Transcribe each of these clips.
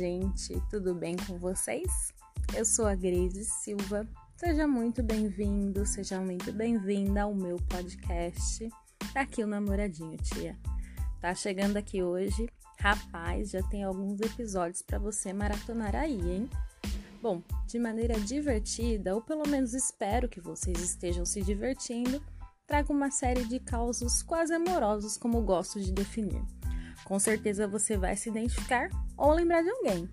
gente, tudo bem com vocês? Eu sou a Grace Silva. Seja muito bem-vindo, seja muito bem-vinda ao meu podcast. Tá aqui o namoradinho, tia. Tá chegando aqui hoje. Rapaz, já tem alguns episódios para você maratonar aí, hein? Bom, de maneira divertida, ou pelo menos espero que vocês estejam se divertindo, trago uma série de causos quase amorosos, como gosto de definir. Com certeza você vai se identificar ou lembrar de alguém.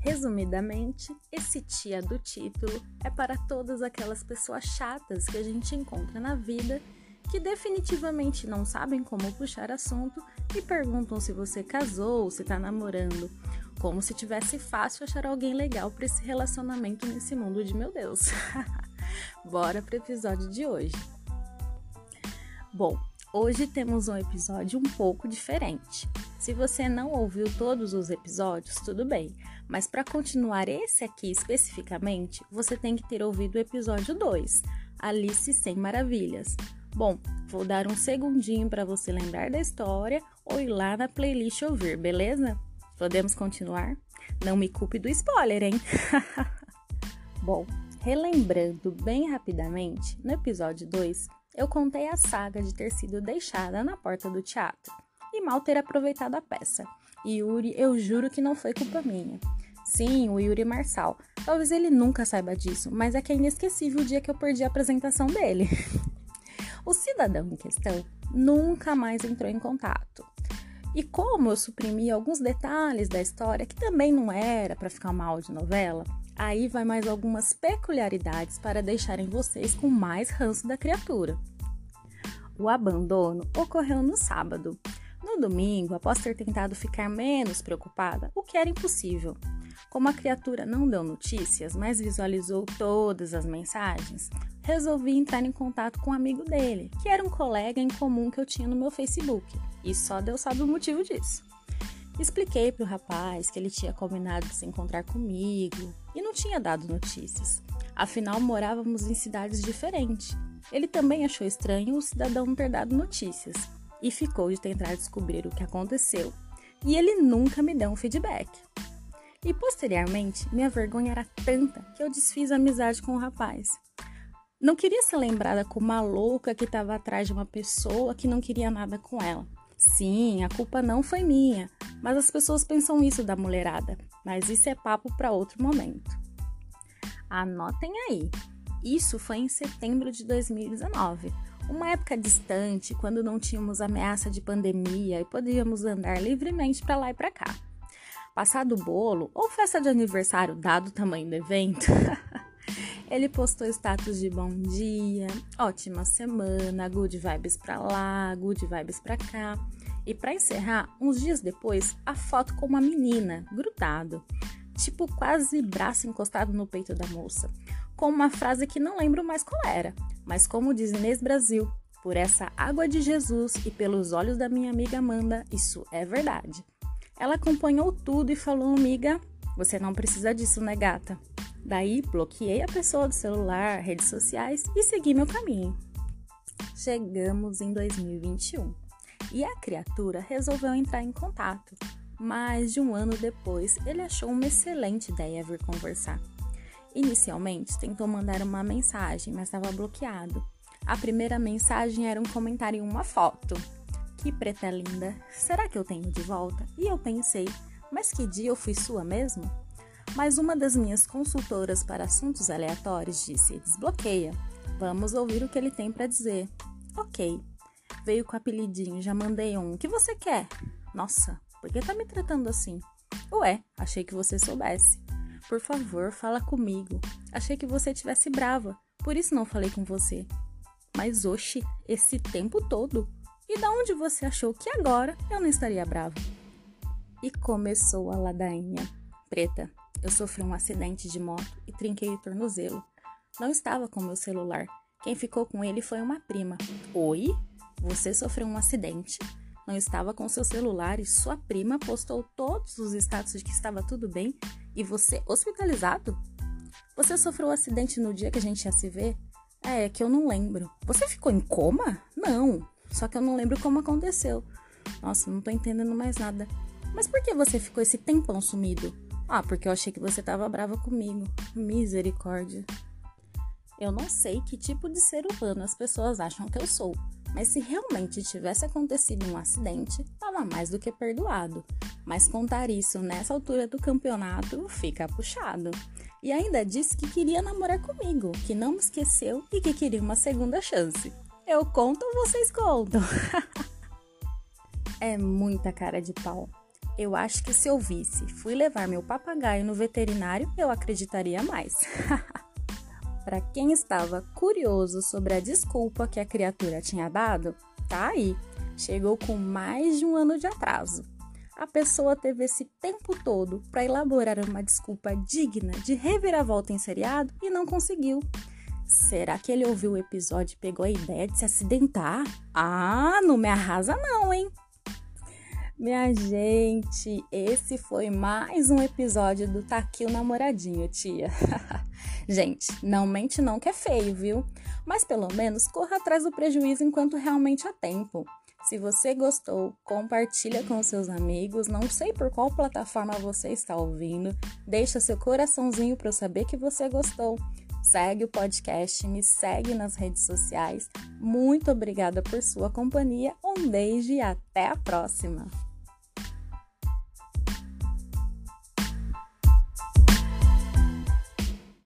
Resumidamente, esse tia do título é para todas aquelas pessoas chatas que a gente encontra na vida que definitivamente não sabem como puxar assunto e perguntam se você casou ou se está namorando, como se tivesse fácil achar alguém legal para esse relacionamento nesse mundo de meu Deus. Bora para o episódio de hoje. Bom, Hoje temos um episódio um pouco diferente. Se você não ouviu todos os episódios, tudo bem, mas para continuar esse aqui especificamente, você tem que ter ouvido o episódio 2, Alice Sem Maravilhas. Bom, vou dar um segundinho para você lembrar da história ou ir lá na playlist ouvir, beleza? Podemos continuar? Não me culpe do spoiler, hein? Bom, relembrando bem rapidamente, no episódio 2, eu contei a saga de ter sido deixada na porta do teatro e mal ter aproveitado a peça. E Yuri, eu juro que não foi culpa minha. Sim, o Yuri Marçal. Talvez ele nunca saiba disso, mas é que é inesquecível o dia que eu perdi a apresentação dele. o cidadão em questão nunca mais entrou em contato. E como eu suprimi alguns detalhes da história que também não era para ficar mal de novela, Aí vai mais algumas peculiaridades para deixarem vocês com mais ranço da criatura. O abandono ocorreu no sábado. No domingo, após ter tentado ficar menos preocupada, o que era impossível. Como a criatura não deu notícias, mas visualizou todas as mensagens, resolvi entrar em contato com um amigo dele, que era um colega em comum que eu tinha no meu Facebook, e só Deus sabe o motivo disso. Expliquei para o rapaz que ele tinha combinado de se encontrar comigo e não tinha dado notícias. Afinal, morávamos em cidades diferentes. Ele também achou estranho o cidadão ter dado notícias e ficou de tentar descobrir o que aconteceu. E ele nunca me deu um feedback. E posteriormente, minha vergonha era tanta que eu desfiz a amizade com o rapaz. Não queria ser lembrada como uma louca que estava atrás de uma pessoa que não queria nada com ela. Sim, a culpa não foi minha, mas as pessoas pensam isso da mulherada. Mas isso é papo para outro momento. Anotem aí. Isso foi em setembro de 2019, uma época distante, quando não tínhamos ameaça de pandemia e podíamos andar livremente para lá e para cá. Passado o bolo ou festa de aniversário, dado o tamanho do evento, ele postou status de bom dia, ótima semana, good vibes para lá, good vibes para cá. E para encerrar, uns dias depois, a foto com uma menina, grudado, tipo quase braço encostado no peito da moça, com uma frase que não lembro mais qual era, mas como diz Inês Brasil, por essa água de Jesus e pelos olhos da minha amiga Amanda, isso é verdade. Ela acompanhou tudo e falou, amiga, você não precisa disso, né, gata? Daí bloqueei a pessoa do celular, redes sociais e segui meu caminho. Chegamos em 2021 e a criatura resolveu entrar em contato. Mais de um ano depois, ele achou uma excelente ideia vir conversar. Inicialmente, tentou mandar uma mensagem, mas estava bloqueado. A primeira mensagem era um comentário em uma foto. Que preta linda! Será que eu tenho de volta? E eu pensei, mas que dia eu fui sua mesmo? Mas uma das minhas consultoras para assuntos aleatórios disse: desbloqueia. Vamos ouvir o que ele tem para dizer. Ok, Veio com apelidinho, já mandei um. O que você quer? Nossa, por que tá me tratando assim? Ué, achei que você soubesse. Por favor, fala comigo. Achei que você tivesse brava, por isso não falei com você. Mas oxe, esse tempo todo? E da onde você achou que agora eu não estaria brava? E começou a ladainha. Preta, eu sofri um acidente de moto e trinquei o tornozelo. Não estava com meu celular. Quem ficou com ele foi uma prima. Oi? Você sofreu um acidente, não estava com seu celular e sua prima postou todos os status de que estava tudo bem e você hospitalizado? Você sofreu um acidente no dia que a gente ia se ver? É, é que eu não lembro. Você ficou em coma? Não. Só que eu não lembro como aconteceu. Nossa, não tô entendendo mais nada. Mas por que você ficou esse tempão sumido? Ah, porque eu achei que você tava brava comigo. Misericórdia. Eu não sei que tipo de ser humano as pessoas acham que eu sou, mas se realmente tivesse acontecido um acidente, tava mais do que perdoado. Mas contar isso nessa altura do campeonato fica puxado. E ainda disse que queria namorar comigo, que não me esqueceu e que queria uma segunda chance. Eu conto ou vocês contam? é muita cara de pau. Eu acho que se eu visse, fui levar meu papagaio no veterinário, eu acreditaria mais. Para quem estava curioso sobre a desculpa que a criatura tinha dado, tá aí. Chegou com mais de um ano de atraso. A pessoa teve esse tempo todo para elaborar uma desculpa digna de reviravolta em seriado e não conseguiu. Será que ele ouviu o episódio e pegou a ideia de se acidentar? Ah, não me arrasa não, hein? Minha gente, esse foi mais um episódio do Tá aqui o namoradinho, tia. gente, não mente não que é feio, viu? Mas pelo menos corra atrás do prejuízo enquanto realmente há tempo. Se você gostou, compartilha com seus amigos. Não sei por qual plataforma você está ouvindo. Deixa seu coraçãozinho para eu saber que você gostou. Segue o podcast, me segue nas redes sociais. Muito obrigada por sua companhia. Um beijo e até a próxima.